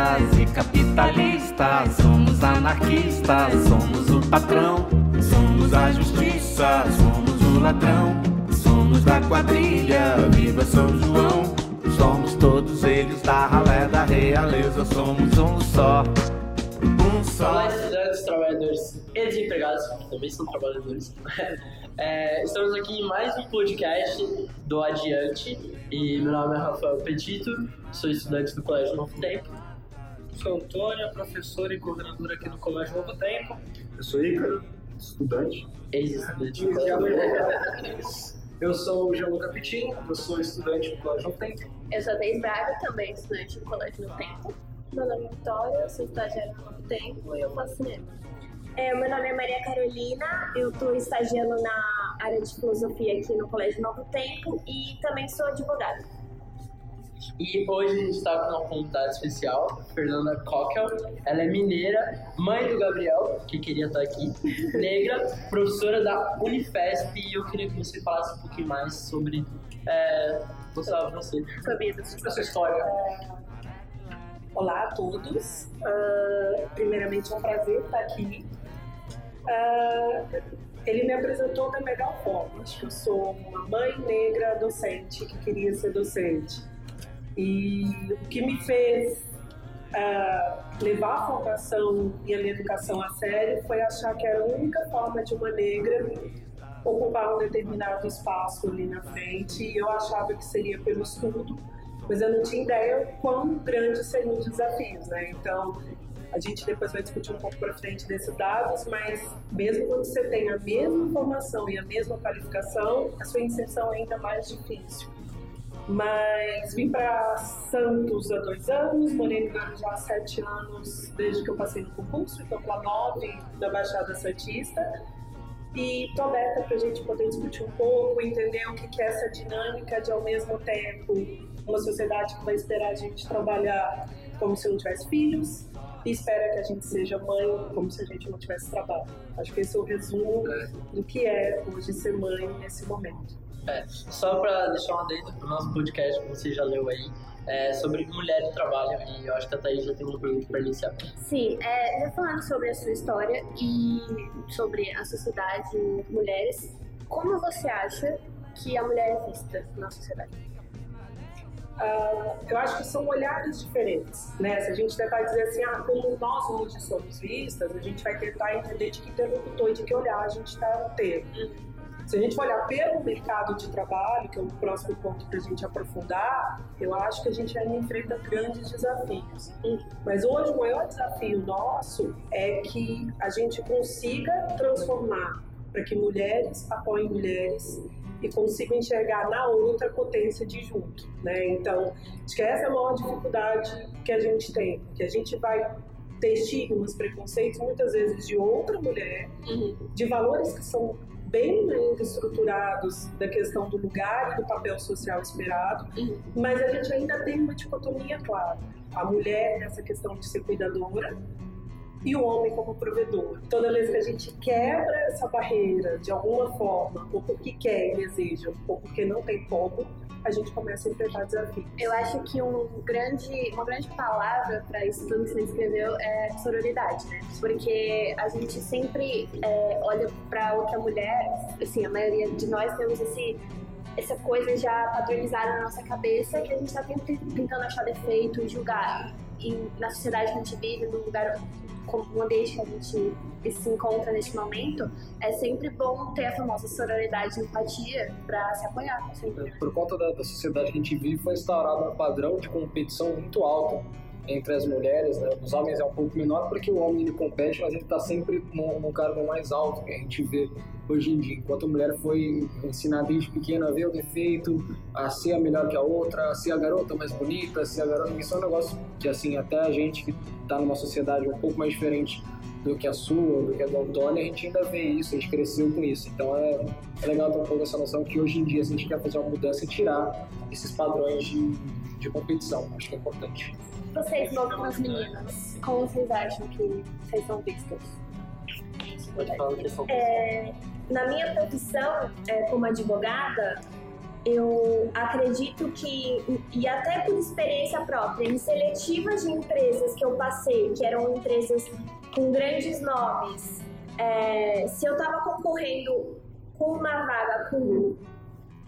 comunistas e capitalistas. Somos anarquistas, somos o patrão. Somos a justiça, somos o ladrão. Somos da quadrilha, viva São João. Somos todos eles da ralé da realeza. Somos um só, um só. Olá, estudantes, trabalhadores e desempregados, também são trabalhadores. É, estamos aqui em mais um podcast do Adiante e meu nome é Rafael Petito, sou estudante do Colégio Novo Tempo. Sou Antônio, professor e coordenador aqui do Colégio Novo Tempo. Eu sou Ícaro, estudante. Ex-estudante. Eu sou o Gianluca Pitinho, eu sou estudante do Colégio Novo Tempo. Eu sou Deise Braga, também estudante do Colégio no Tempo. Meu nome é Vitória, eu sou estagiária no Novo Tempo e eu faço cinema. É, meu nome é Maria Carolina, eu estou estagiando na área de filosofia aqui no Colégio Novo Tempo e também sou advogada. E hoje a gente está com uma convidada especial, Fernanda Cockel. Ela é mineira, mãe do Gabriel, que queria estar aqui, negra, professora da Unifesp. E eu queria que você falasse um pouquinho mais sobre. É, sobre você. Sobre sobre a sua história. Olá a todos. Uh, primeiramente, é um prazer estar aqui. Uh, ele me apresentou da melhor forma. Acho que eu sou uma mãe negra docente que queria ser docente. E o que me fez uh, levar a formação e a minha educação a sério foi achar que era a única forma de uma negra ocupar um determinado espaço ali na frente. E eu achava que seria pelo estudo, mas eu não tinha ideia quão grandes seriam os desafios, né? Então, a gente depois vai discutir um pouco para frente desses dados, mas mesmo quando você tem a mesma formação e a mesma qualificação, a sua inserção é ainda mais difícil. Mas vim para Santos há dois anos, morei no Guarujá há sete anos, desde que eu passei no concurso, então para nove da Baixada Santista. E estou aberta para a gente poder discutir um pouco, entender o que é essa dinâmica de, ao mesmo tempo, uma sociedade que vai esperar a gente trabalhar como se não tivesse filhos, e espera que a gente seja mãe como se a gente não tivesse trabalho. Acho que esse é o resumo do que é hoje ser mãe nesse momento. É, só para deixar uma adendo para o nosso podcast, que você já leu aí, é, sobre mulher no trabalho, e eu acho que a Thaís já tem uma pergunta para iniciar. Sim, é, já falando sobre a sua história e sobre a sociedade mulheres, como você acha que a mulher é vista na sociedade? Uh, eu acho que são olhares diferentes, né? Se a gente tentar dizer assim, ah, como nós hoje somos vistas, a gente vai tentar entender de que interlocutor e de que olhar a gente está tendo. Se a gente olhar pelo mercado de trabalho, que é o próximo ponto para a gente aprofundar, eu acho que a gente ainda enfrenta grandes desafios. Mas hoje o maior desafio nosso é que a gente consiga transformar para que mulheres apoiem mulheres e consigo enxergar na outra potência de junto, né? Então, acho que essa é a maior dificuldade que a gente tem, que a gente vai ter estigmas, preconceitos, muitas vezes de outra mulher, uhum. de valores que são bem ainda estruturados da questão do lugar e do papel social esperado, uhum. mas a gente ainda tem uma dicotomia clara. A mulher nessa questão de ser cuidadora e o homem como provedor. Toda vez que a gente quebra essa barreira de alguma forma, ou porque quer e deseja, ou porque não tem como, a gente começa a enfrentar desafios. Eu acho que um grande, uma grande palavra para isso tudo que você escreveu é sororidade, né? Porque a gente sempre é, olha para outra mulher, assim, a maioria de nós temos esse essa coisa já padronizada na nossa cabeça que a gente está tentando achar defeito julgar. E na sociedade que a gente vive, no lugar como ambiente que a gente se encontra neste momento, é sempre bom ter a famosa sororidade e empatia para se apoiar. Sempre. Por conta da, da, sociedade que a gente vive, foi instaurado um padrão de competição muito alto entre as mulheres, né? Os homens é um pouco menor porque o homem ele compete, mas ele está sempre num, num cargo mais alto que a gente vê hoje em dia. Enquanto a mulher foi ensinada desde pequena a ver o defeito, a ser a melhor que a outra, a ser a garota mais bonita, a ser a garota... Isso é um negócio que, assim, até a gente que está numa sociedade um pouco mais diferente do que a sua, do que a do Antônio, a gente ainda vê isso, a gente cresceu com isso. Então é, é legal ter um pouco essa noção que hoje em dia, se a gente quer fazer uma mudança, e tirar esses padrões de, de competição. Acho que é importante. Vocês, as meninas, como vocês acham que vocês são vistas? Pode falar que são é, Na minha profissão, é, como advogada, eu acredito que, e até por experiência própria, em seletivas de empresas que eu passei, que eram empresas com grandes nomes, é, se eu estava concorrendo com uma vaga com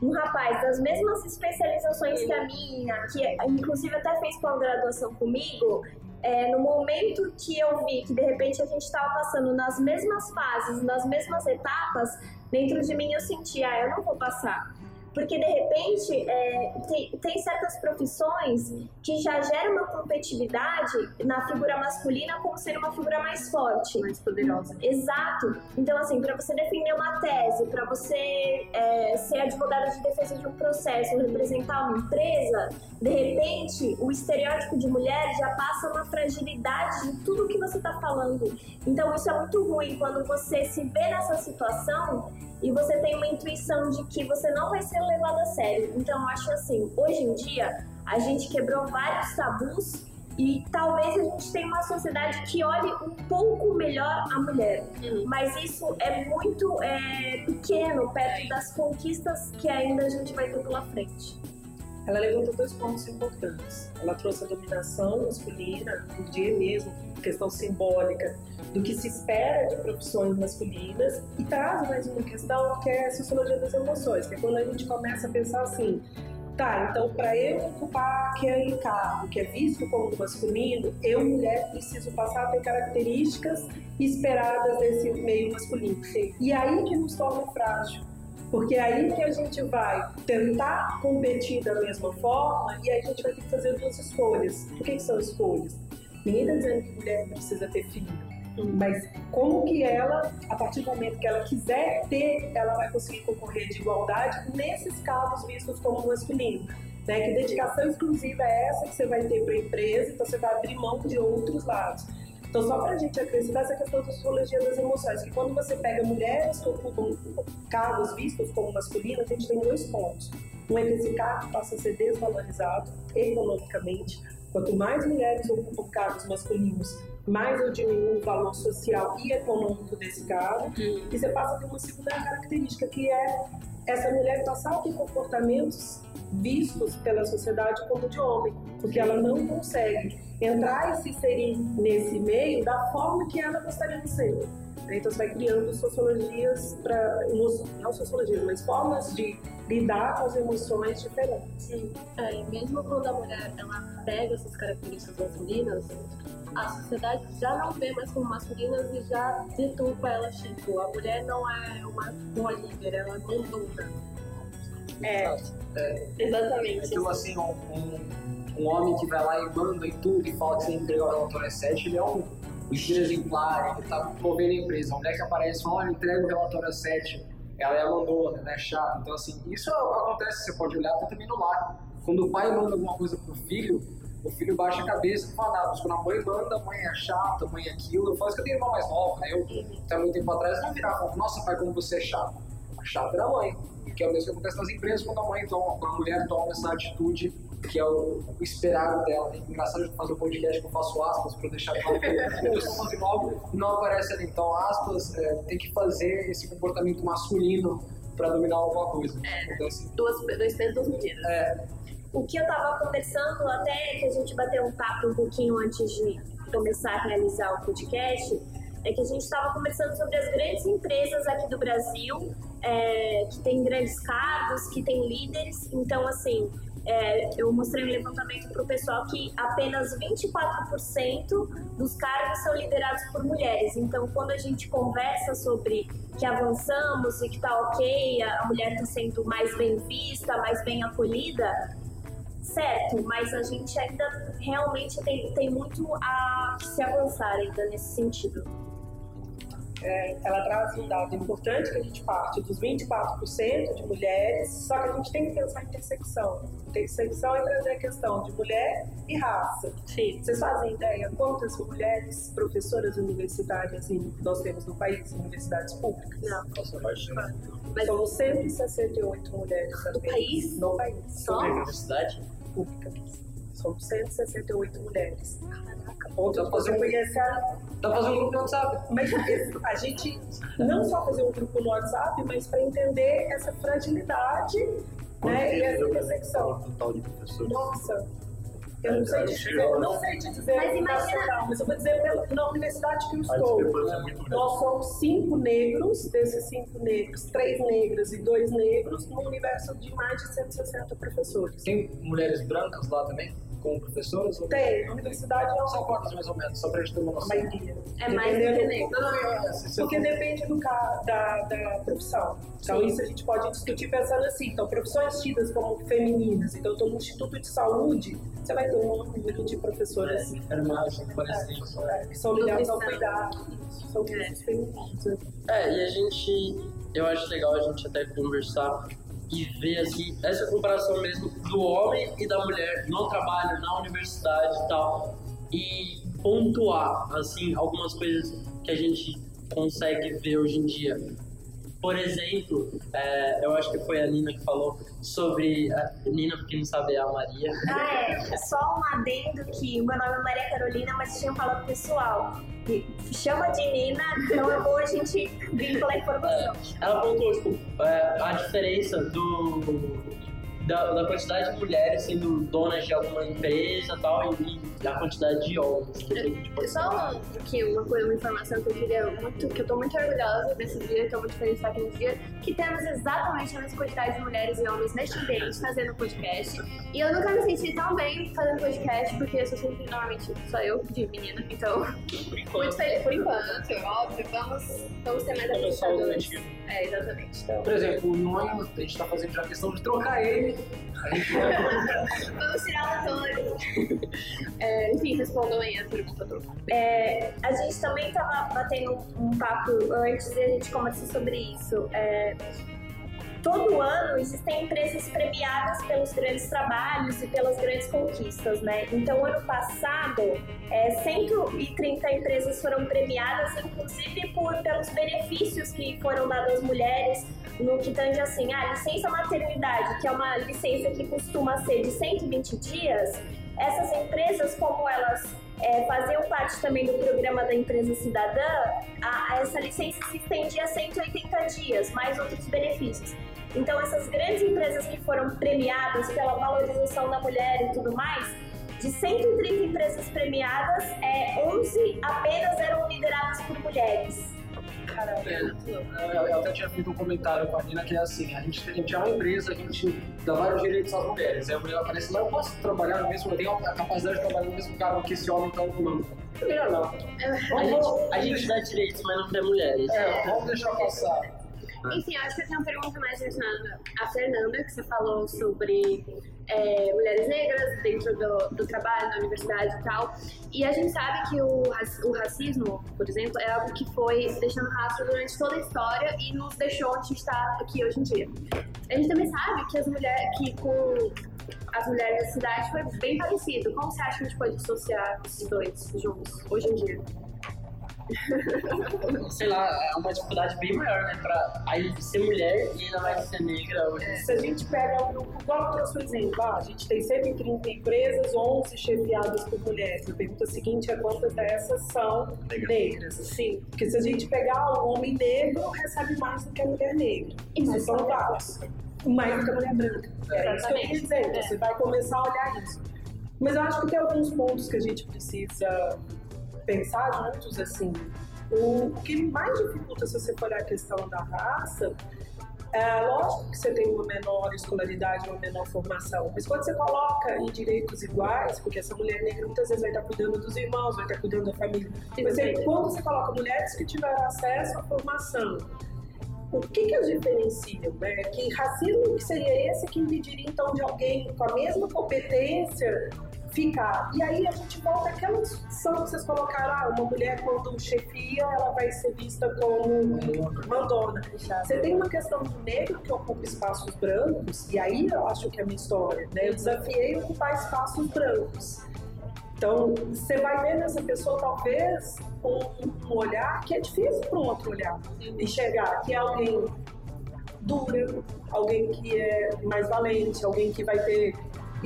um rapaz das mesmas especializações que a minha, que inclusive até fez pós-graduação comigo, é, no momento que eu vi que de repente a gente estava passando nas mesmas fases, nas mesmas etapas, dentro de mim eu sentia, ah, eu não vou passar. Porque, de repente, é, tem, tem, certas profissões que já geram uma competitividade na figura masculina como sendo uma figura mais forte. Mais poderosa. Exato. Então, assim, para você defender uma tese, para você é, ser advogado de defesa de um processo, representar uma empresa, de repente, o estereótipo de mulher já passa uma fragilidade de tudo que você está falando. Então, isso é muito ruim quando você se vê nessa situação e você tem uma intuição de que você não vai ser levado a sério. Então, eu acho assim, hoje em dia, a gente quebrou vários tabus e talvez a gente tenha uma sociedade que olhe um pouco melhor a mulher. Uhum. Mas isso é muito é, pequeno perto das conquistas que ainda a gente vai ter pela frente. Ela levantou dois pontos importantes. Ela trouxe a dominação masculina, o dia mesmo, questão simbólica do que se espera de profissões masculinas e traz mais uma questão que é a sociologia das emoções, que é quando a gente começa a pensar assim, tá, então para eu ocupar aquele cargo que é visto como masculino, eu, mulher, preciso passar a ter características esperadas desse meio masculino. E aí que nos torna frágil. Porque é aí que a gente vai tentar competir da mesma forma e aí a gente vai ter que fazer duas escolhas. O que, que são escolhas? Ninguém está dizendo que mulher precisa ter filho. Mas como que ela, a partir do momento que ela quiser ter, ela vai conseguir concorrer de igualdade nesses cargos vistos como masculino? Né? Que dedicação exclusiva é essa que você vai ter para a empresa, então você vai abrir mão de outros lados. Então, só para a gente acrescentar essa questão da sociologia das emoções, que quando você pega mulheres que ocupam cargos vistos como masculinos, a gente tem dois pontos. Um é que esse cargo passa a ser desvalorizado economicamente. Quanto mais mulheres ocupam cargos masculinos, mais eu diminuo o valor social e econômico desse cargo. Uhum. E você passa a ter uma segunda característica, que é essa mulher passar a ter comportamentos vistos pela sociedade como de homem, porque ela não consegue entrar e se inserir nesse meio da forma que ela gostaria de ser. Então você vai criando sociologias para não sociologias, mas formas de lidar com as emoções diferentes. Sim, é, e mesmo quando a mulher ela pega essas características masculinas, a sociedade já não vê mais como masculinas e já deturpa ela, tipo, a mulher não é uma boa líder, ela é mandona. É, é, exatamente. Tipo assim, um, um, um, homem que vai lá e manda em tudo e fala que você entregou o relatório 7, ele é um exemplar, ele tá movendo a empresa. A mulher que aparece e fala, olha, entrega o relatório 7, ela é a mandona, ela é chata. Então, assim, isso acontece, você pode olhar até também no lar. Quando o pai manda alguma coisa pro filho, o filho baixa a cabeça e fala. Mas quando a mãe manda, a mãe é chata, a mãe é aquilo. Eu falo isso que eu tenho irmã mais nova, né? Eu, até muito tempo atrás, não virava e falava, nossa, pai, como você é chato. A chata era a mãe. Que é o mesmo que acontece nas empresas quando a mãe toma, quando a mulher toma essa atitude que é o, o esperado dela. É engraçado de fazer o um podcast que eu faço aspas para deixar claro que eu estou fazendo algo não aparece ali. Então, aspas, é, tem que fazer esse comportamento masculino para dominar alguma coisa. É, então, assim, duas, dois pesos, duas medidas. É. O que eu estava conversando, até que a gente bateu um papo um pouquinho antes de começar a realizar o podcast, é que a gente estava conversando sobre as grandes empresas aqui do Brasil, é, que tem grandes cargos, que tem líderes. Então, assim, é, eu mostrei um levantamento para o pessoal que apenas 24% dos cargos são liderados por mulheres. Então, quando a gente conversa sobre que avançamos e que está ok, a mulher está sendo mais bem vista, mais bem acolhida, certo, mas a gente ainda realmente tem, tem muito a se avançar ainda nesse sentido. É, ela traz um dado importante que a gente parte dos 24% de mulheres, só que a gente tem que pensar em intersecção. Intersecção é trazer a questão de mulher e raça. Sim. Vocês fazem ideia quantas mulheres professoras universitárias nós temos no país, em universidades públicas? Não. Nossa, Mas... São 168 mulheres no país? No país. Só? Universidade? Pública. São 168 mulheres. Caraca, fazer um Dá fazer um grupo no WhatsApp. Mas a gente não só fazer um grupo no WhatsApp, mas para entender essa fragilidade né? E essa intersecção. total de professores? Nossa, eu não sei te dizer, eu não sei te dizer Mas mas, imagina- mas eu vou dizer pela, na universidade que eu estou. é. Nós somos cinco negros, desses cinco negros, três negras e dois negros, num universo de mais de 160 professores. Tem mulheres brancas lá também, como professoras? Ou... Tem, a universidade é São uma quantas mais ou menos, só pra gente ter uma noção. maioria. É mais do que é, Porque depende do ca- da, da profissão. Então, Sim. isso a gente pode discutir pensando assim. Então, profissões tidas como femininas. Então, eu estou no Instituto de Saúde, você vai ter um número de professoras Enfermagem, parece. é, que são ligadas ao cuidado. São cursos femininos. né? É, e a gente. Eu acho legal a gente até conversar e ver assim, essa comparação mesmo do homem e da mulher no trabalho, na universidade e tal. E pontuar, assim, algumas coisas que a gente consegue ver hoje em dia. Por exemplo, é, eu acho que foi a Nina que falou sobre. A Nina, porque não sabe, é a Maria. Ah, é. Só um adendo que o meu nome é Maria Carolina, mas tinha falado pessoal. Chama de Nina, então é bom a gente vincular a informação. Ela pontuou, tipo, é, a diferença do, da, da quantidade de mulheres sendo donas de alguma empresa e tal, e, e a quantidade de homens. Que a gente pode Só um, aqui, uma coisa, uma informação que eu queria muito, que eu tô muito orgulhosa desse dia, tô muito feliz de estar aqui no dia, que temos exatamente a mesma quantidade de mulheres e homens neste ambiente fazendo podcast. E eu nunca me senti tão bem fazendo podcast, porque eu sou sempre, normalmente, só eu, de menina, então, muito feliz por enquanto, óbvio, vamos, vamos ter mais apresentadores. É, exatamente. Então, Por exemplo, o Noia, a gente tá fazendo já a questão de trocar ele. Vamos tirar o Antônio. É, enfim, respondam aí a pergunta do É, a gente também estava batendo um, um papo antes e a gente conversou sobre isso. É, todo ano existem empresas premiadas pelos grandes trabalhos e pelas grandes conquistas, né? Então, ano passado, é, 130 empresas foram premiadas, inclusive por, pelos benefícios que foram dados às mulheres no que tange assim, a licença maternidade, que é uma licença que costuma ser de 120 dias, essas empresas, como elas é, faziam parte também do programa da empresa cidadã, a- a essa licença se estendia a 180 dias, mais outros benefícios. Então, essas grandes empresas que foram premiadas pela valorização da mulher e tudo mais, de 130 empresas premiadas, é, 11 apenas eram lideradas por mulheres. Eu, eu até tinha feito um comentário com a Nina que é assim, a gente, a gente é uma empresa, a gente dá vários direitos às mulheres. Aí a mulher aparece lá, eu posso trabalhar no mesmo, eu tenho a capacidade de trabalhar no mesmo cargo que esse homem está ocupando. Melhor não. A gente, a gente dá direitos, mas não tem mulheres. É, vamos deixar passar. Enfim, acho que eu tenho uma pergunta mais direcionada à Fernanda, que você falou sobre é, mulheres negras dentro do, do trabalho, na universidade e tal. E a gente sabe que o, o racismo, por exemplo, é algo que foi deixando rastro durante toda a história e nos deixou onde a está aqui hoje em dia. A gente também sabe que as mulheres, que com as mulheres da cidade foi bem parecido. Como você acha que a gente pode dissociar esses dois juntos, hoje em dia? Sei lá, é uma dificuldade bem maior, né? Pra aí ser mulher e ainda mais ser negra hoje. Se a gente pega o grupo, igual eu trouxe o exemplo, ah, a gente tem 130 empresas, 11 chefiadas por mulheres. A pergunta seguinte é quantas dessas são negras? Sim, porque se a gente pegar o homem negro, recebe mais do que a mulher negra. Isso, Isso são dados. Mais do que a mulher branca. É isso que eu queria dizer, você vai começar a olhar isso. Mas eu acho que tem alguns pontos que a gente precisa pensar juntos, assim. O que mais dificulta se você for olhar a questão da raça é lógico que você tem uma menor escolaridade, uma menor formação, mas quando você coloca em direitos iguais, porque essa mulher negra muitas vezes vai estar cuidando dos irmãos, vai estar cuidando da família, mas você, quando você coloca mulheres que tiveram acesso à formação, o que que as diferenciam? Né? Que racismo que seria esse que impediria então de alguém com a mesma competência ficar? E aí a gente volta àquela discussão que vocês colocaram, ah, uma mulher quando chefia, ela vai ser vista como mandona. Você tem uma questão do negro que ocupa espaços brancos, e aí eu acho que é a minha história, né? Eu desafiei ocupar espaços brancos. Então, você vai ver nessa pessoa, talvez, um, um olhar que é difícil para um outro olhar. Enxergar que é alguém dura, alguém que é mais valente, alguém que vai ter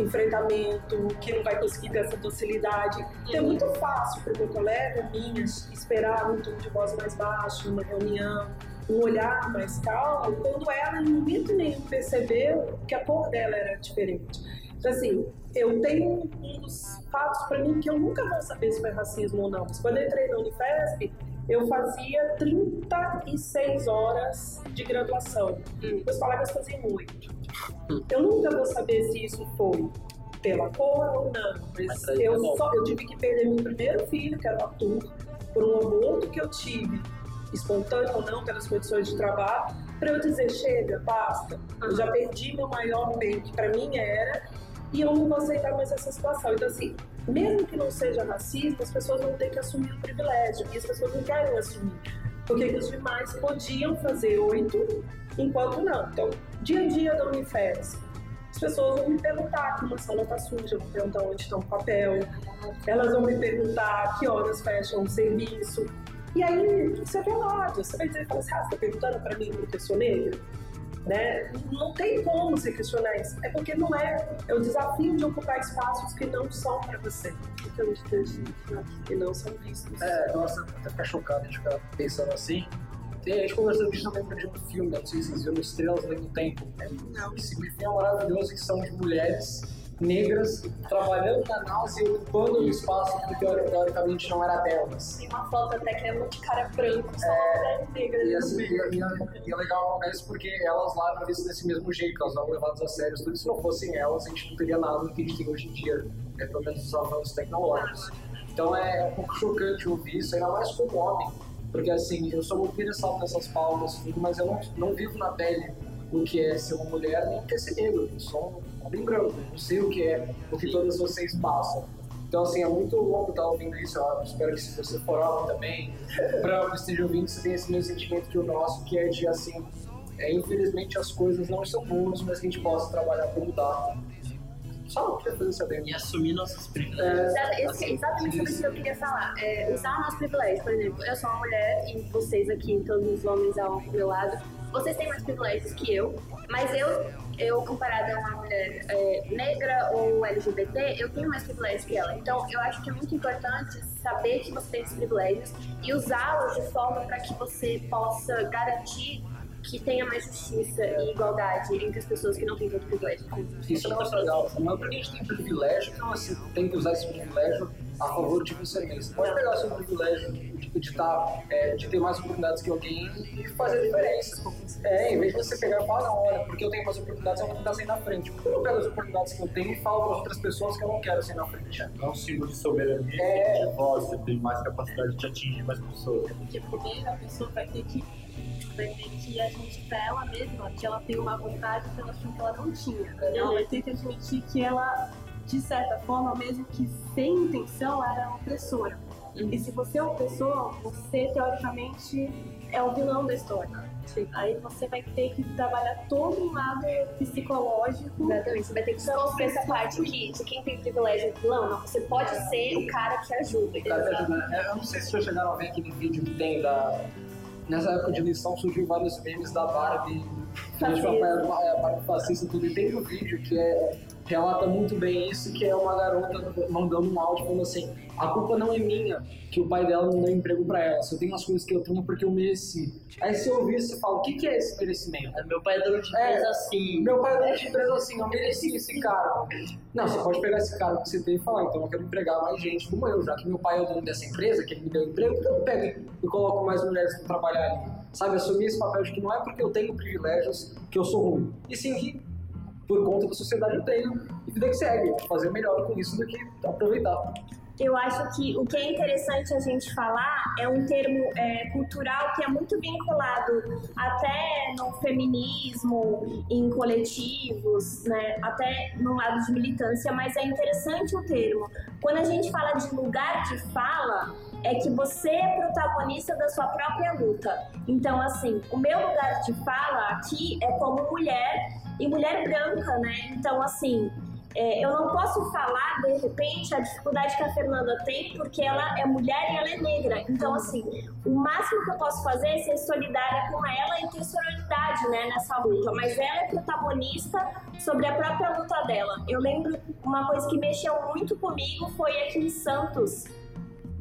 enfrentamento, que não vai conseguir ter essa docilidade. Então é uhum. muito fácil para o meu colega, minha, esperar um tom de voz mais baixo, uma reunião, um olhar mais calmo, quando ela em momento nenhum percebeu que a cor dela era diferente. Então, assim, eu tenho um dos fatos para mim que eu nunca vou saber se foi racismo ou não. Mas quando eu entrei na Unifesp, eu fazia 36 horas de graduação. Hum. Os colegas faziam muito. Eu nunca vou saber se isso foi pela cor ou não, mas, mas eu, só, eu tive que perder meu primeiro filho, que era o Arthur, por um aborto que eu tive, espontâneo ou não, pelas condições de trabalho, para eu dizer, chega, basta, eu já perdi meu maior bem, que para mim era, e eu não vou aceitar mais essa situação. Então, assim, mesmo que não seja racismo, as pessoas vão ter que assumir o privilégio, e as pessoas não querem assumir, porque os demais podiam fazer oito, enquanto não. Então, dia a dia da Unifes, as pessoas vão me perguntar como a sala está suja, vão perguntar onde está o papel, elas vão me perguntar que horas fecham o serviço. E aí, você é velado, você vai dizer, fala assim, ah, você está perguntando para mim porque eu sou negra? Né? Não tem como você questionar isso. É porque não é. É o desafio de ocupar espaços que não são para você. Então, que não são vistos. É, nossa, até ficar chocado de ficar pensando assim. A gente conversou disso também de um filme, não sei se vocês viram Estrelas do Tempo. Não. Esse filme é maravilhoso que são de mulheres negras trabalhando na NASA e ocupando o espaço que teoricamente não era delas. Tem uma foto até que é de cara branco, só é, negra. E, assim, e, e, e é legal isso porque elas lá eram vistas desse mesmo jeito, elas eram levadas a sério. Tudo se não fossem elas, a gente não teria nada do que a gente tem hoje em dia, é, pelo menos os avanços tecnológicos. Então é um pouco chocante ouvir isso, ainda mais como homem, porque assim, eu sou muito interessado nessas pautas, mas eu não, não vivo na pele o que é ser uma mulher nem o que é ser negro. Eu sou bem branco, não sei o que é, o que todas vocês passam. Então, assim, é muito louco estar ouvindo isso. Eu espero que se você for homem também, branco, esteja ouvindo, você tenha esse mesmo sentimento que o nosso, que é de, assim, é, infelizmente as coisas não são boas, mas que a gente possa trabalhar para mudar. Só não queria fazer isso bem. E assumir nossos privilégios. É, assim, exatamente sobre isso que eu queria falar. É, usar nossos privilégios. Por exemplo, eu sou uma mulher e vocês aqui, todos os homens ao meu lado, vocês têm mais privilégios que eu, mas eu eu comparada a uma mulher é, negra ou LGBT, eu tenho mais privilégios que ela. Então, eu acho que é muito importante saber que você tem esses privilégios e usá-los de forma para que você possa garantir que tenha mais justiça e igualdade entre as pessoas que não têm tanto privilégio. Isso é muito legal. Não é porque a gente tem privilégio que você tem que usar esse privilégio a favor de você mesmo. Pode pegar o seu privilégio de, de, estar, é, de ter mais oportunidades que alguém e fazer a diferença. É, em vez de você pegar e falar, não, olha, porque eu tenho mais oportunidades, eu vou tentar sair na frente. Porque eu não pego as oportunidades que eu tenho e falo para outras pessoas que eu não quero sair na frente. É um símbolo de soberania, é... de voz, você tem mais capacidade de atingir mais pessoas. Porque primeiro a pessoa vai ter que vai ter que admitir pra ela mesma que ela tem uma vontade que ela achou que ela não tinha. Ela vai ter que admitir que ela de certa forma, mesmo que sem intenção, era opressora. Uhum. E se você é opressor, você teoricamente é o vilão da história. Sim. Aí você vai ter que trabalhar todo um lado psicológico. Exatamente, você vai ter que desconstruir essa parte que de quem tem privilégio é vilão. Não, você pode ser o cara que ajuda. Né? Eu não sei se vocês chegaram a ver aquele vídeo que tem da. Nessa época de lição surgiu vários memes da Barbie. Fascista. A Barbie fascista tudo. E tem um vídeo que é relata muito bem isso, que é uma garota mandando um áudio falando assim, a culpa não é minha que o pai dela não deu emprego para ela, só tem umas coisas que eu tenho porque eu mereci. Aí você ouvir isso, você fala, o que, que é esse merecimento? É, meu pai é dono de empresa é, assim. Meu pai é dono de empresa assim, eu mereci esse cara. Não, você pode pegar esse cara que você tem e falar, então eu quero empregar mais gente como eu, já que meu pai é o dono dessa empresa, que ele me deu emprego, então eu pego e coloco mais mulheres para trabalhar ali. Sabe, assumir esse papel de que não é porque eu tenho privilégios que eu sou ruim, e sim que por conta da sociedade eu tenho e vida que segue, fazer melhor com isso do que aproveitar. Eu acho que o que é interessante a gente falar é um termo é, cultural que é muito vinculado até no feminismo, em coletivos, né, até no lado de militância, mas é interessante o termo. Quando a gente fala de lugar de fala, é que você é protagonista da sua própria luta. Então, assim, o meu lugar de fala aqui é como mulher e mulher branca, né? Então, assim, é, eu não posso falar, de repente, a dificuldade que a Fernanda tem, porque ela é mulher e ela é negra. Então, assim, o máximo que eu posso fazer é ser solidária com ela e ter sororidade né, nessa luta. Mas ela é protagonista sobre a própria luta dela. Eu lembro uma coisa que mexeu muito comigo foi aqui em Santos.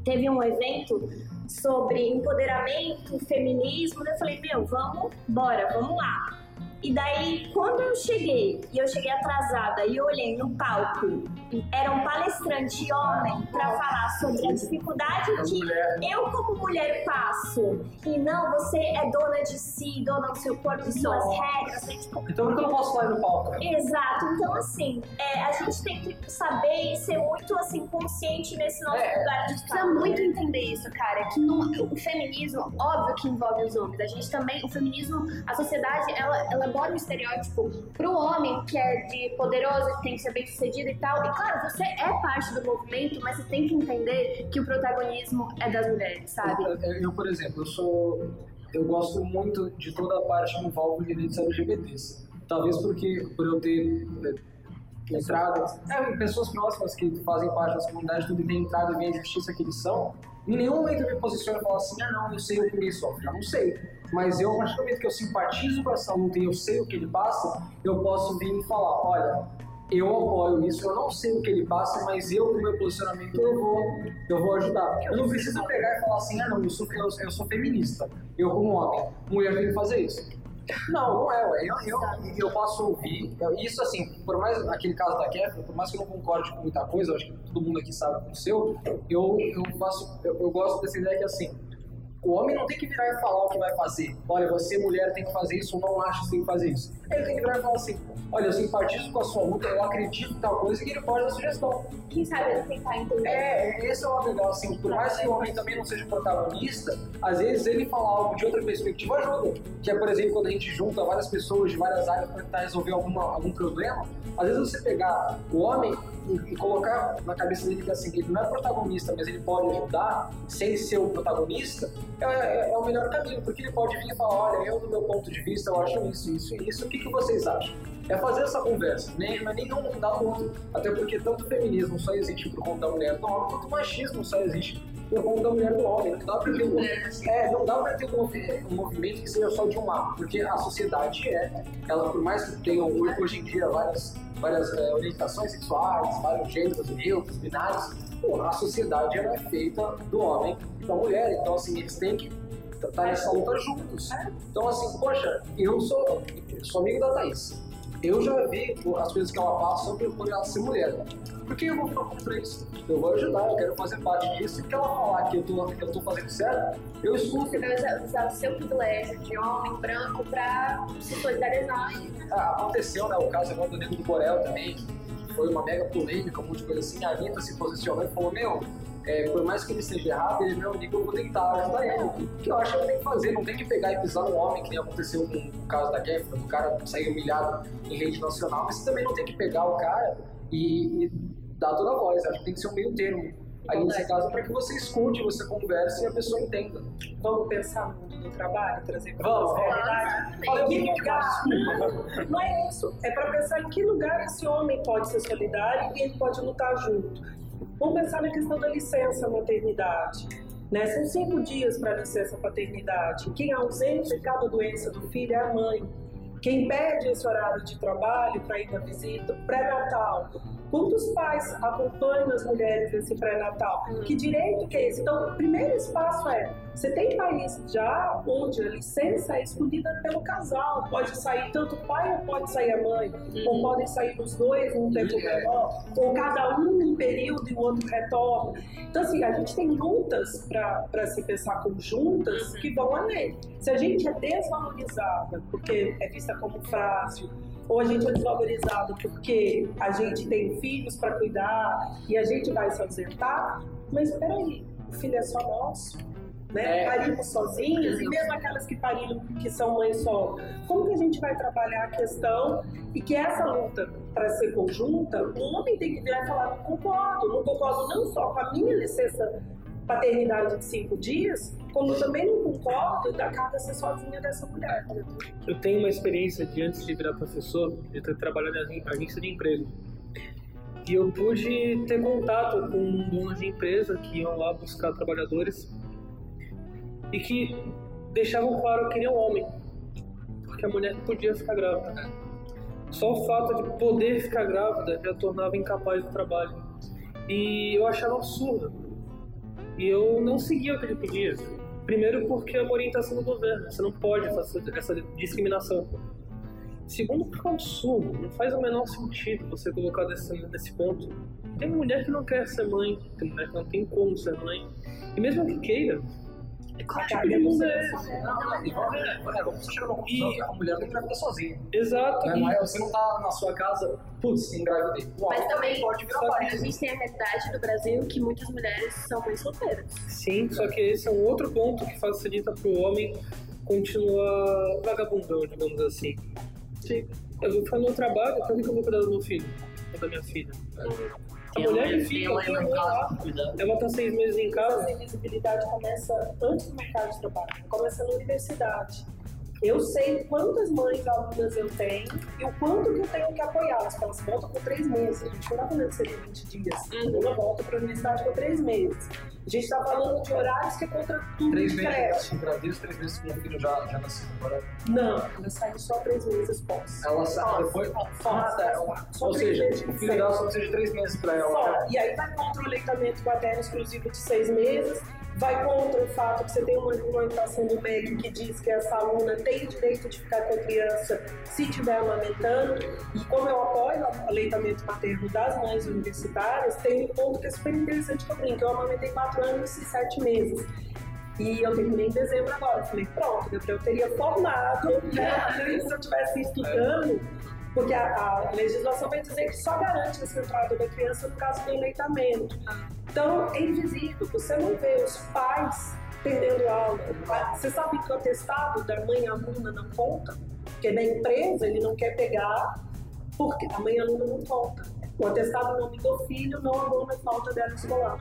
Teve um evento sobre empoderamento, feminismo. Daí Eu falei, meu, vamos, bora, vamos lá. E daí, quando eu cheguei, e eu cheguei atrasada, e olhei no palco, era um palestrante homem para falar sobre a dificuldade que eu, como mulher, passo. E não, você é dona de si, dona do seu corpo, de suas regras, né? Tipo, Então por que eu não posso falar no palco? Exato, então assim, é, a gente tem que saber e ser muito assim, consciente nesse nosso É. lugar A de gente precisa muito entender isso, cara. Que no- o feminismo, óbvio que envolve os homens. A gente também, o feminismo, a sociedade, ela elabora um estereótipo pro homem que é de poderoso, que tem que ser bem sucedido e tal. E claro, você é parte do movimento, mas você tem que entender que o protagonismo é das mulheres, sabe? Eu, eu, por exemplo, eu sou. Eu gosto muito de toda a parte que envolve direitos LGBTs. Talvez porque por eu ter eh, entrado. É, pessoas próximas que fazem parte das comunidades tudo têm entrado e veem a justiça que eles são. Em nenhum momento eu me posiciono e falo assim, ah não, eu sei o que ele sofre. Eu não sei. Mas eu, a partir do momento que eu simpatizo com essa luta e eu sei o que ele passa, eu posso vir e falar, olha, eu apoio isso, eu não sei o que ele passa, mas eu, com meu posicionamento, eu vou, eu vou ajudar. Eu não preciso pegar e falar assim, ah não, eu sou, eu, eu sou feminista, eu como homem, mulher tem que fazer isso. Não, não é, ué. Eu, eu, eu posso ouvir. Isso, assim, por mais aquele caso da Kefra, por mais que eu não concorde com muita coisa, acho que todo mundo aqui sabe o seu, eu, eu, faço, eu, eu gosto dessa ideia que, assim, o homem não tem que virar e falar o que vai fazer. Olha, você, mulher, tem que fazer isso, ou não acha que tem que fazer isso. Ele tem que virar e falar assim: olha, eu simpatizo com a sua luta, eu acredito em tal coisa, que ele pode dar sugestão. Quem sabe ele tentar entender. É, esse é o legal, assim, por mais que o homem também não seja protagonista, às vezes ele falar algo de outra perspectiva ajuda. Que é, por exemplo, quando a gente junta várias pessoas de várias áreas para tentar resolver alguma, algum problema, às vezes você pegar o homem e, e colocar na cabeça dele que assim, ele não é protagonista, mas ele pode ajudar sem ser o protagonista, é, é- é o melhor caminho, porque ele pode vir e falar, olha, eu do meu ponto de vista eu acho isso, isso e isso, o que, que vocês acham? É fazer essa conversa, nem, não é nem um dar o outro. Até porque tanto o feminismo só existe por conta da mulher do homem, quanto o machismo só existe por conta da mulher do homem. Não dá pra ter um, é, não dá pra ter um, movi- movimento que seja só de um lado, porque a sociedade é, ela por mais que tenham hoje, hoje em dia várias, várias é, orientações sexuais, vários gêneros, neutros, binários, pô, a sociedade ela é feita do homem e da mulher, então assim, eles têm que estar nessa luta juntos. Então assim, poxa, eu sou, sou amigo da Thaís. Eu já vi as coisas que ela passa sobre por ela ser mulher. Por que eu vou contra isso? Eu vou ajudar, eu quero fazer parte disso. E que ela falar que eu tô, que eu tô fazendo certo, eu escuto. Você vai usar- o seu privilégio de homem branco pra se solidarizar. Ah, aconteceu, né? O caso agora do Nego do Borel também, foi uma mega polêmica, um monte de coisa assim. A Anitta se posicionou e falou: Meu, é, por mais que ele esteja errado, ele é meu amigo, eu vou tentar ajudar ele. O que eu acho que tem que fazer, não tem que pegar e pisar no homem, que nem aconteceu com o caso da Kefra, o cara sair humilhado em rede nacional, mas você também não tem que pegar o cara e, e dar toda a voz. Acho que tem que ser um meio termo. Aí nesse caso, para que você escute, você converse e a pessoa entenda. Vamos pensar do trabalho, trazer para a realidade. Em que lugar? Não é isso. É para pensar em que lugar esse homem pode ser solidário e ele pode lutar junto. Vamos pensar na questão da licença maternidade. Né? São cinco dias para licença paternidade. Quem ausenta cada doença do filho é a mãe. Quem pede esse horário de trabalho para ir na visita, pré-natal. Quantos pais acompanham as mulheres nesse pré-natal? Que direito que é esse? Então, o primeiro espaço é: você tem país já onde a licença é escolhida pelo casal. Pode sair tanto o pai ou pode sair a mãe, ou podem sair os dois num tempo menor, ou cada um num período e o outro retorna. Então, assim, a gente tem lutas para se pensar conjuntas que vão além. Se a gente é desvalorizada porque é vista como frágil, ou a gente é desvalorizado porque a gente tem filhos para cuidar e a gente vai se ausentar, mas peraí, o filho é só nosso. Né? É. Parimos sozinhos, e mesmo aquelas que pariram que são mães só. Como que a gente vai trabalhar a questão e que essa luta, para ser conjunta, o homem tem que virar e falar: não concordo, não concordo não só com a minha licença paternidade de cinco dias, como também não concordo da carga ser sozinha dessa mulher. Eu tenho uma experiência de antes de virar professor, de ter trabalhado em agência de emprego. E eu pude ter contato com donos de empresa que iam lá buscar trabalhadores e que deixavam claro que queriam homem, porque a mulher podia ficar grávida. Só o fato de poder ficar grávida já tornava incapaz do trabalho. E eu achava absurdo. E eu não seguia o que ele pedia. Primeiro porque é uma orientação do governo, você não pode fazer essa discriminação. Segundo, por consumo, não faz o menor sentido você colocar desse, nesse ponto. Tem mulher que não quer ser mãe, tem mulher que não tem como ser mãe. E mesmo que queira, é claro todo mundo é. É, é, conclusão que a mulher não engravida sozinha. Exato. Né? Não é, você não tá na sua casa, putz, engravidei. Mas também pode virar pai. a gente tem a realidade do Brasil que muitas mulheres são mães solteiras. Sim, só que esse é um outro ponto que facilita para o homem continuar vagabundão, digamos assim. Sim. Eu vou ficar no meu trabalho, para que eu vou cuidar do meu filho? Ou da minha filha? A mulher que fica, casa cuidando. ela tá seis meses em casa, Essa invisibilidade começa antes do mercado de trabalho, começa na universidade. Eu sei quantas mães alunas eu tenho e o quanto que eu tenho que apoiá-las, porque elas voltam por três meses. A gente não está falando de seria 20 dias. Uhum. Uma volta para a universidade por três meses. A gente está falando de horários que é contra tudo Três de meses creche. engravidas, três meses com o filho já, já nasceu. Agora, Não, ela sai só três meses pós. ela sai depois. Só, Ah, tá. só Ou seja, o filho dela só precisa de três meses pra ela. Só. E aí vai contra o aleitamento materno exclusivo de seis meses, vai contra o fato que você tem uma orientação do médico que diz que essa aluna tem o direito de ficar com a criança se estiver amamentando. E como eu apoio o aleitamento materno das mães universitárias, tem um ponto que é super interessante que eu amamentei quatro anos e sete meses. E eu terminei em dezembro agora. Falei, pronto, eu teria formado, né? Se eu estivesse estudando, porque a, a legislação vai dizer que só garante essa entrada da criança no caso do eleitamento. Então, é invisível, você não vê os pais perdendo aula. Você sabe que o atestado da mãe aluna não conta? Porque da empresa ele não quer pegar, porque a mãe aluna não conta. O atestado não me do filho não abona a falta dela escolar.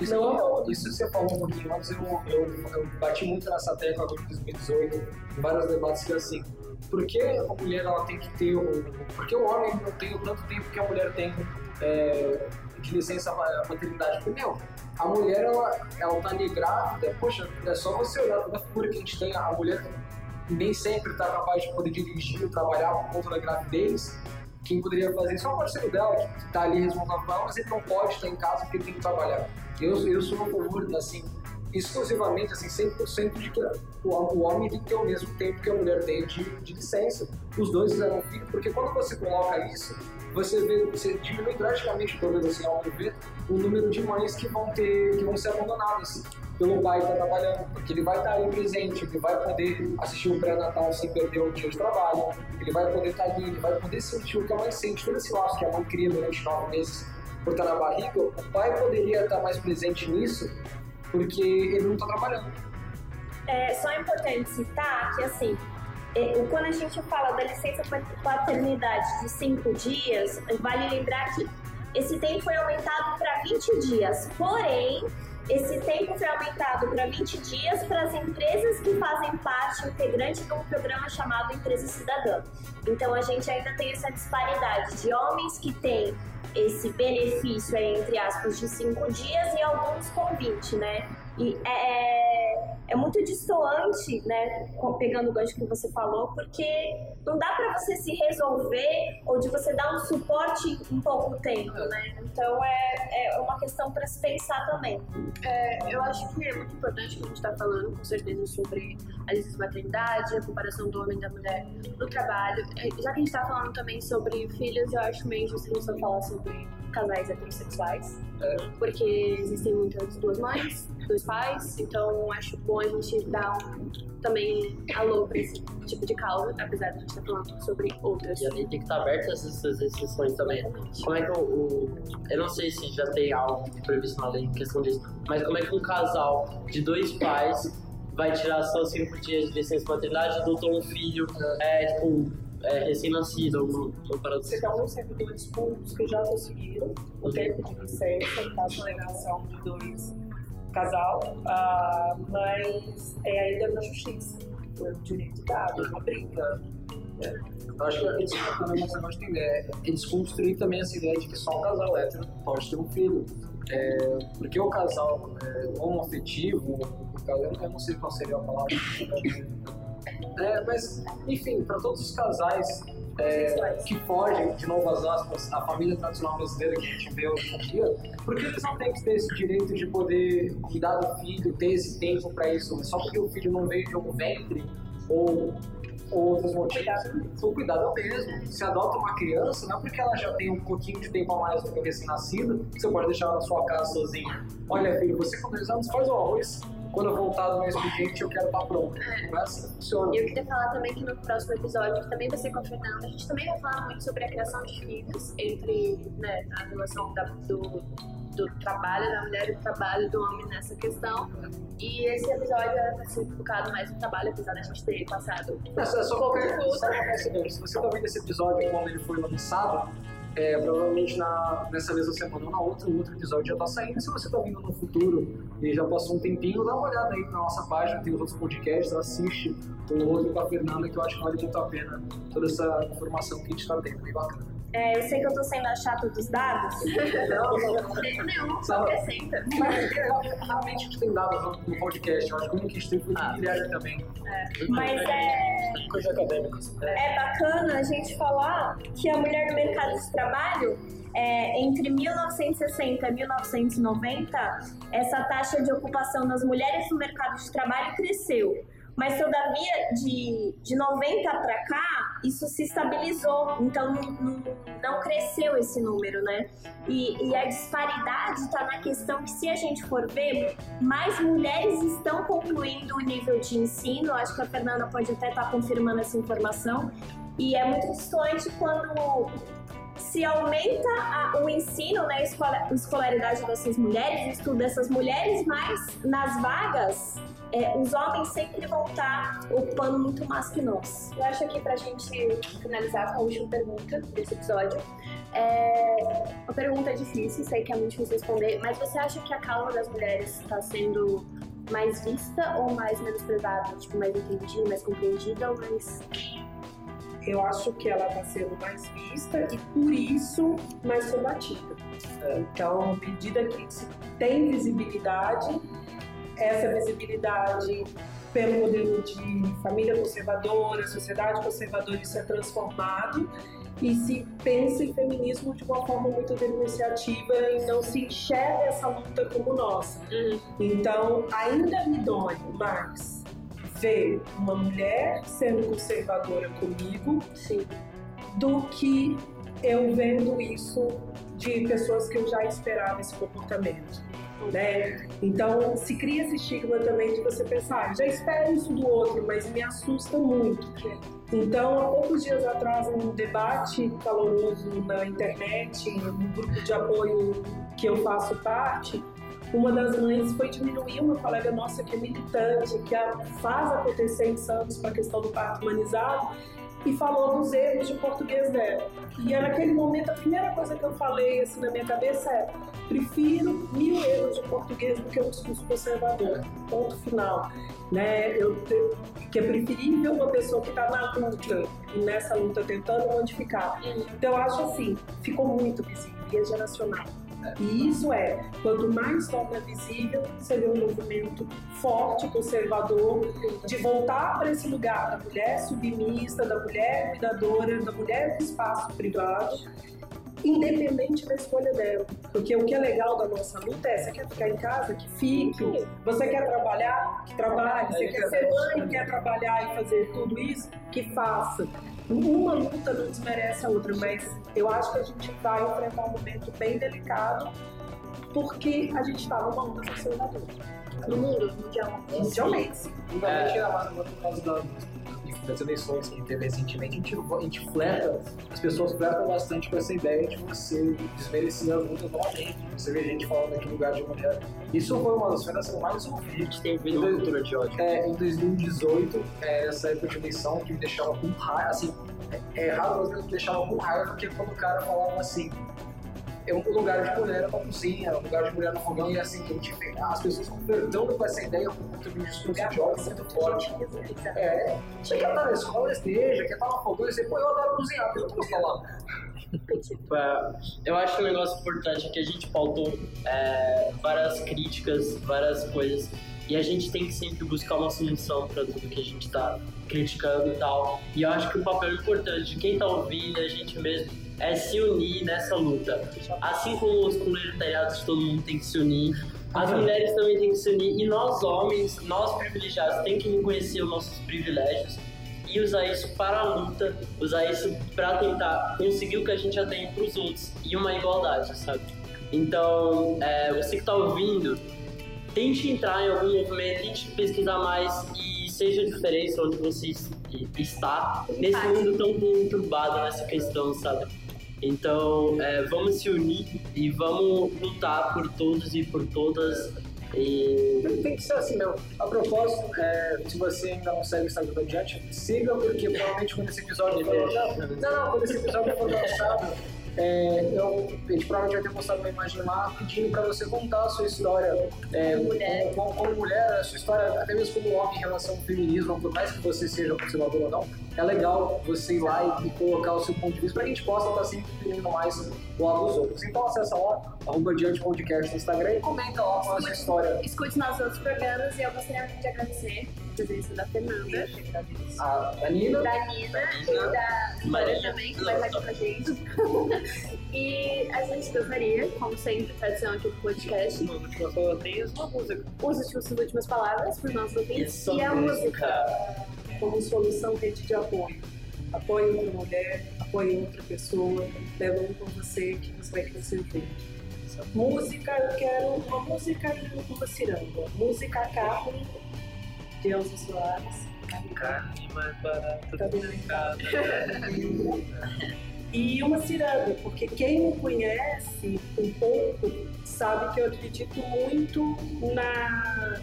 Isso, Não. isso você falou um pouquinho antes, eu, eu, eu bati muito nessa tecla agora em 2018, em vários debates que é assim, por que a mulher ela tem que ter, o, por que o homem não tem o tanto tempo que a mulher tem é, de licença ma- maternidade? Porque, meu, a mulher, ela, ela tá ali grávida, poxa, é só você olhar toda a figura que a gente tem, a mulher nem sempre está capaz de poder dirigir, trabalhar por conta da gravidez, quem poderia fazer isso é o parceiro dela, que está ali responsável por mas ele não pode estar em casa porque tem que trabalhar. Eu, eu sou a favor, assim, exclusivamente, assim, 100% de que o, o homem tem que ter o mesmo tempo que a mulher tem de, de licença. Os dois fizeram filho, porque quando você coloca isso, você vê, você diminui drasticamente, pelo menos assim, ao ver, o número de mães que vão ter, que vão ser abandonadas pelo pai que está trabalhando, porque ele vai estar ali presente, ele vai poder assistir o pré-natal sem perder um dia de trabalho, ele vai poder estar ali, ele vai poder sentir o que a mãe sente, todo esse laço que a mãe cria durante nove meses por estar na barriga, o pai poderia estar mais presente nisso, porque ele não está trabalhando. É só importante citar que, assim, é, quando a gente fala da licença pat- paternidade de cinco dias, vale lembrar que esse tempo foi aumentado para 20 dias. Porém, esse tempo foi aumentado para 20 dias para as empresas que fazem parte integrante de um programa chamado Empresa Cidadã. Então, a gente ainda tem essa disparidade de homens que têm esse benefício, aí, entre aspas, de cinco dias e alguns com 20, né? E é, é muito distoante, né? Pegando o gancho que você falou, porque não dá para você se resolver ou de você dar um suporte em pouco tempo, né? Então é, é uma questão para se pensar também. É, eu acho que é muito importante que a gente está falando, com certeza, sobre a licença maternidade, a comparação do homem e da mulher no trabalho. É, Já que a gente está falando também sobre filhos, eu acho meio justo só falar sobre casais heterossexuais. Porque existem muitas duas mães, dois pais, então acho bom a gente dar um, também alô para esse tipo de causa, apesar de a gente estar falando sobre outras. E ali tem que estar aberto a essas, exceções também. Como é que o, o- Eu não sei se já tem algo previsto na lei em questão disso, mas como é que um casal de dois pais vai tirar só cinco dias de licença maternidade e adotou um filho é, tipo, é, recém-nascido? Um, um parado Você tem alguns servidores públicos que já conseguiram o tempo de licença, em caso de alegação de dois casal, ah, mas é ainda na justiça. Um direito dado, uma briga. Eu acho que eles também de ideia. Eles construíram também essa ideia de que só um casal hétero pode ter um filho. É, porque o casal é, homoafetivo, eu não sei qual seria a palavra. É, mas, enfim, para todos os casais é, que fogem, de novo as aspas, a família tradicional brasileira que a gente vê hoje em dia, porque eles não têm que ter esse direito de poder cuidar do filho, ter esse tempo para isso, só porque o filho não veio de algum ventre ou ou outros motivos, o cuidado é o mesmo. Se adota uma criança, não é porque ela já tem um pouquinho de tempo a mais do que recém-nascido, que você pode deixar ela na sua casa sozinha. Olha, filho, você com dois anos faz o arroz, quando eu voltar do meu expediente eu quero estar pronto. É que funciona. E eu queria falar também que no próximo episódio, que também vai ser com a Fernanda, a gente também vai falar muito sobre a criação de filhos, entre né, a relação da, do, do trabalho da mulher e do trabalho do homem nessa questão. E esse episódio vai ser focado mais no trabalho, apesar da gente ter passado. É só, só qualquer coisa. Se você tá vendo esse episódio quando ele foi lançado, é, provavelmente na, nessa mesma semana ou na outra, o outro episódio já tá saindo. Se você tá vindo no futuro e já passou um tempinho, dá uma olhada aí na nossa página, tem os outros podcasts, assiste o outro com a Fernanda, que eu acho que vale muito a pena toda essa informação que a gente tá tendo, bem bacana. É, eu sei que eu tô sendo a chata dos dados. Não, não, não. Tempo nenhum, só acrescenta. Mas é, realmente a gente tem dados no podcast, eu acho que o único que a gente tem foi Guilherme também. Mas é, Coisa acadêmica. é bacana a gente falar que a mulher no mercado de trabalho, é, entre 1960 e 1990, essa taxa de ocupação das mulheres no mercado de trabalho cresceu. Mas, todavia, de, de 90 para cá, isso se estabilizou. Então, não, não, cresceu esse número, né? E, e a disparidade está na questão que, se a gente for ver, mais mulheres estão concluindo o nível de ensino. Acho que a Fernanda pode até estar confirmando essa informação. E é muito distante quando se aumenta a- o ensino, né, a escola- a escolaridade dessas mulheres, o estudo dessas mulheres, mas nas vagas, é, os homens sempre vão estar ocupando muito mais que nós. Eu acho que pra gente finalizar com a última pergunta desse episódio. É uma pergunta difícil, sei que é muito difícil responder, mas você acha que a causa das mulheres está sendo mais vista ou mais menosprezada? Tipo, mais entendida, mais compreendida ou mais. Eu acho que ela está sendo mais vista e, por isso, mais combatida. Então, à medida que se tem visibilidade, essa visibilidade pelo modelo de família conservadora, sociedade conservadora, isso é transformado e se pensa em feminismo de uma forma muito denunciativa e não se enxerga essa luta como nossa. Então, ainda me dói mais ver uma mulher sendo conservadora comigo do que eu vendo isso de pessoas que eu já esperava esse comportamento. Né? Então se cria esse estigma também de você pensar, "Ah, já espero isso do outro, mas me assusta muito. Então, há poucos dias atrás, num debate caloroso na internet, num grupo de apoio que eu faço parte, uma das mães foi diminuir uma colega nossa que é militante, que faz acontecer em Santos para a questão do parto humanizado, e falou dos erros de português dela. E naquele momento, a primeira coisa que eu falei assim na minha cabeça é: prefiro mil erros de português do que um discurso conservador. Ponto final. Né? Eu te- que é preferível uma pessoa que está na luta e nessa luta tentando modificar. Então eu acho assim, ficou muito visível e é geracional. E isso é, quanto mais torna visível, vê um movimento forte, conservador, de voltar para esse lugar da mulher submissa, da mulher cuidadora, da mulher do espaço privado, independente da escolha dela. Porque o que é legal da nossa luta é: você quer ficar em casa? Que fique. Você quer trabalhar? Que trabalhe. Você quer ser mãe? Quer trabalhar e fazer tudo isso? Que faça. Uma luta não desmerece a outra, mas eu acho que a gente vai enfrentar um momento bem delicado porque a gente está numa luta conservadora. No mundo, mundial. Mundialmente. Ainda mais agora por causa da- das eleições que teve recentemente, a gente, a gente flerta, as pessoas flertam bastante com essa ideia de você desmerecer as lutas novamente. Você vê gente falando aqui no lugar de mulher. Isso foi uma das cenas mais ouvi. A gente tem Vindo cultura de ódio. É, em 2018, é, essa época de eleição que me deixava com raiva, assim, é, é raro, mas me deixava com raiva, porque quando o cara falava assim, é um lugar de mulher na cozinha, um lugar de mulher no fogão, e assim, a gente vê as pessoas convertendo com essa ideia de um discurso de ódio muito forte. É, você quer estar na escola, esteja, quer estar no fogão, e você, pô, eu adoro cozinhar, eu posso falar. É, eu acho que um negócio importante é que a gente pautou é, várias críticas, várias coisas e a gente tem que sempre buscar uma solução para tudo que a gente está criticando e tal. E eu acho que o papel importante de quem está ouvindo, a gente mesmo, é se unir nessa luta. Assim como os proletariados, todo mundo tem que se unir. As mulheres também têm que se unir e nós homens, nós privilegiados, tem que reconhecer os nossos privilégios e usar isso para a luta, usar isso para tentar conseguir o que a gente já tem para os outros e uma igualdade, sabe? Então, é, você que está ouvindo, tente entrar em algum movimento, tente pesquisar mais e seja a diferença onde você está nesse mundo tão conturbado nessa questão, sabe? Então, é, vamos se unir e vamos lutar por todos e por todas. E... Tem que ser assim mesmo. A propósito, é, se você ainda não segue o Instagram do Adiante, siga, porque provavelmente quando esse episódio for lançado. Não, não, quando esse episódio for lançado, é, eu, a gente provavelmente vai ter postado uma imagem lá pedindo para você contar a sua história é, mulher. Como, como mulher, a sua história, até mesmo como homem em relação ao feminismo, por mais que você seja conservador ou não, é legal você ir lá e, e colocar o seu ponto de vista para que a gente possa estar sempre entendendo mais o lado dos outros. Então acessa lá, arroba Diante Podcast no Instagram e comenta lá qual é a sua história. Escute nossos outros programas e eu gostaria muito de agradecer a presença da Fernanda, A, a Nina, da Nina e da Maria também, que vai estar aqui com a gente. e a gente gostaria, como sempre, tradição aqui do podcast, Uma última palavrinha, uma música. os últimos, as últimas palavras para os nossos ouvintes Isso e a música. como solução rede de apoio. Apoie outra mulher, apoie outra pessoa, leva um com você que você vai crescer junto. Música, eu quero uma música e uma ciranda. Música Carne, de Elza Soares. Carne mais barata Tá do mercado. E uma ciranda, porque quem me conhece um pouco sabe que eu acredito muito na,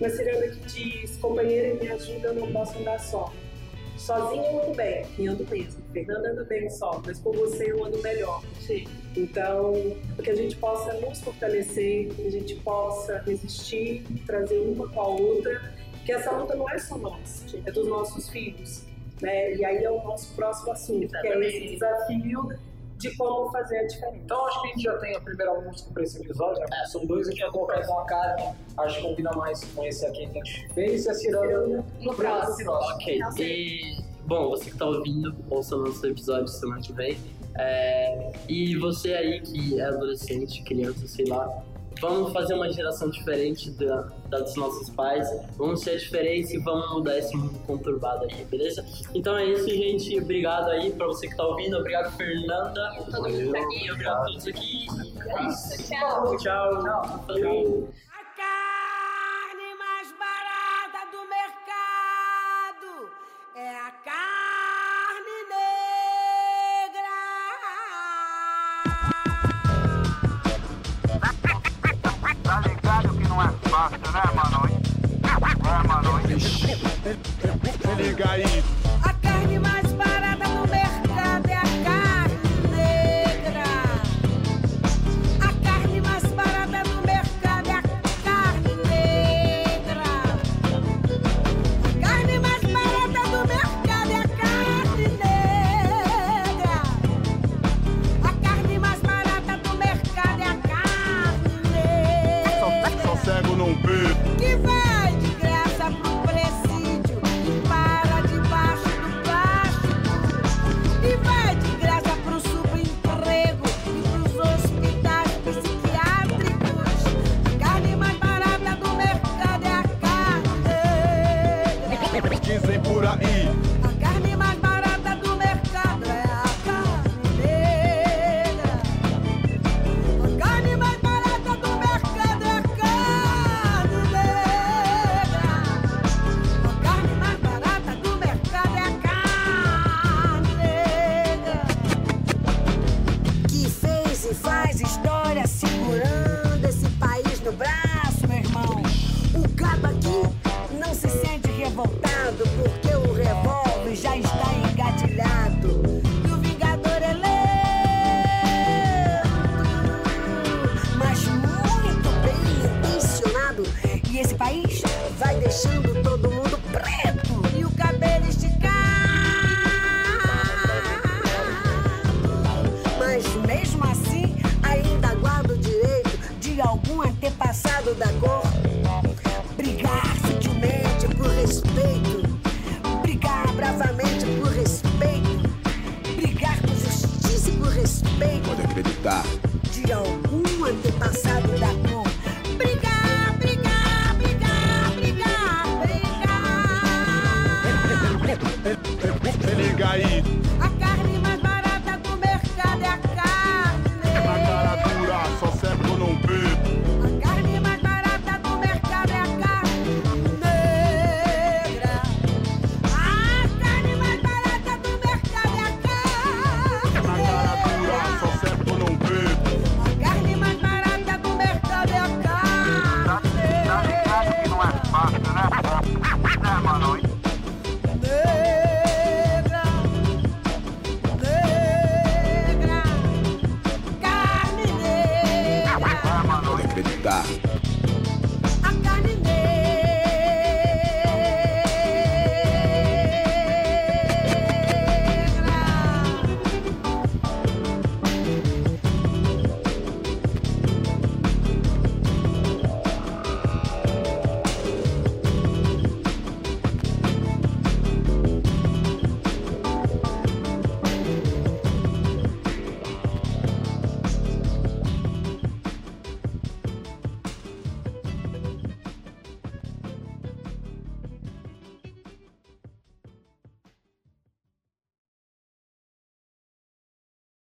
na ciranda que diz: companheira, me ajuda, eu não posso andar só. Sozinha eu ando bem, e ando mesmo. Fernanda anda bem só, mas com você eu ando melhor. Então, que a gente possa nos fortalecer, que a gente possa resistir, trazer uma com a outra, que essa luta não é só nossa, é dos nossos filhos. Né? E aí é o nosso próximo assunto, que é esse desafio de como fazer a diferença. Então acho que a gente já tem a primeira música para esse episódio, né? São dois aqui a colocar com a cara, acho que combina mais com esse aqui que a gente fez e a Ciranda No próximo. Ok, e bom, você que tá ouvindo, ouça o nosso episódio semana que vem. É, e você aí que é adolescente, criança, sei lá, vamos fazer uma geração diferente da, da dos nossos pais, vamos ser a diferença e vamos mudar esse mundo conturbado aí, beleza? Então é isso, gente. Obrigado aí pra você que tá ouvindo, obrigado, Fernanda. Todo mundo tá aqui. Obrigado a todos aqui. É isso, tchau. Tchau. Tchau. Dizem por de algum antepassado da cor. Brigar, brigar, brigar, brigar, brigar. Liga aí,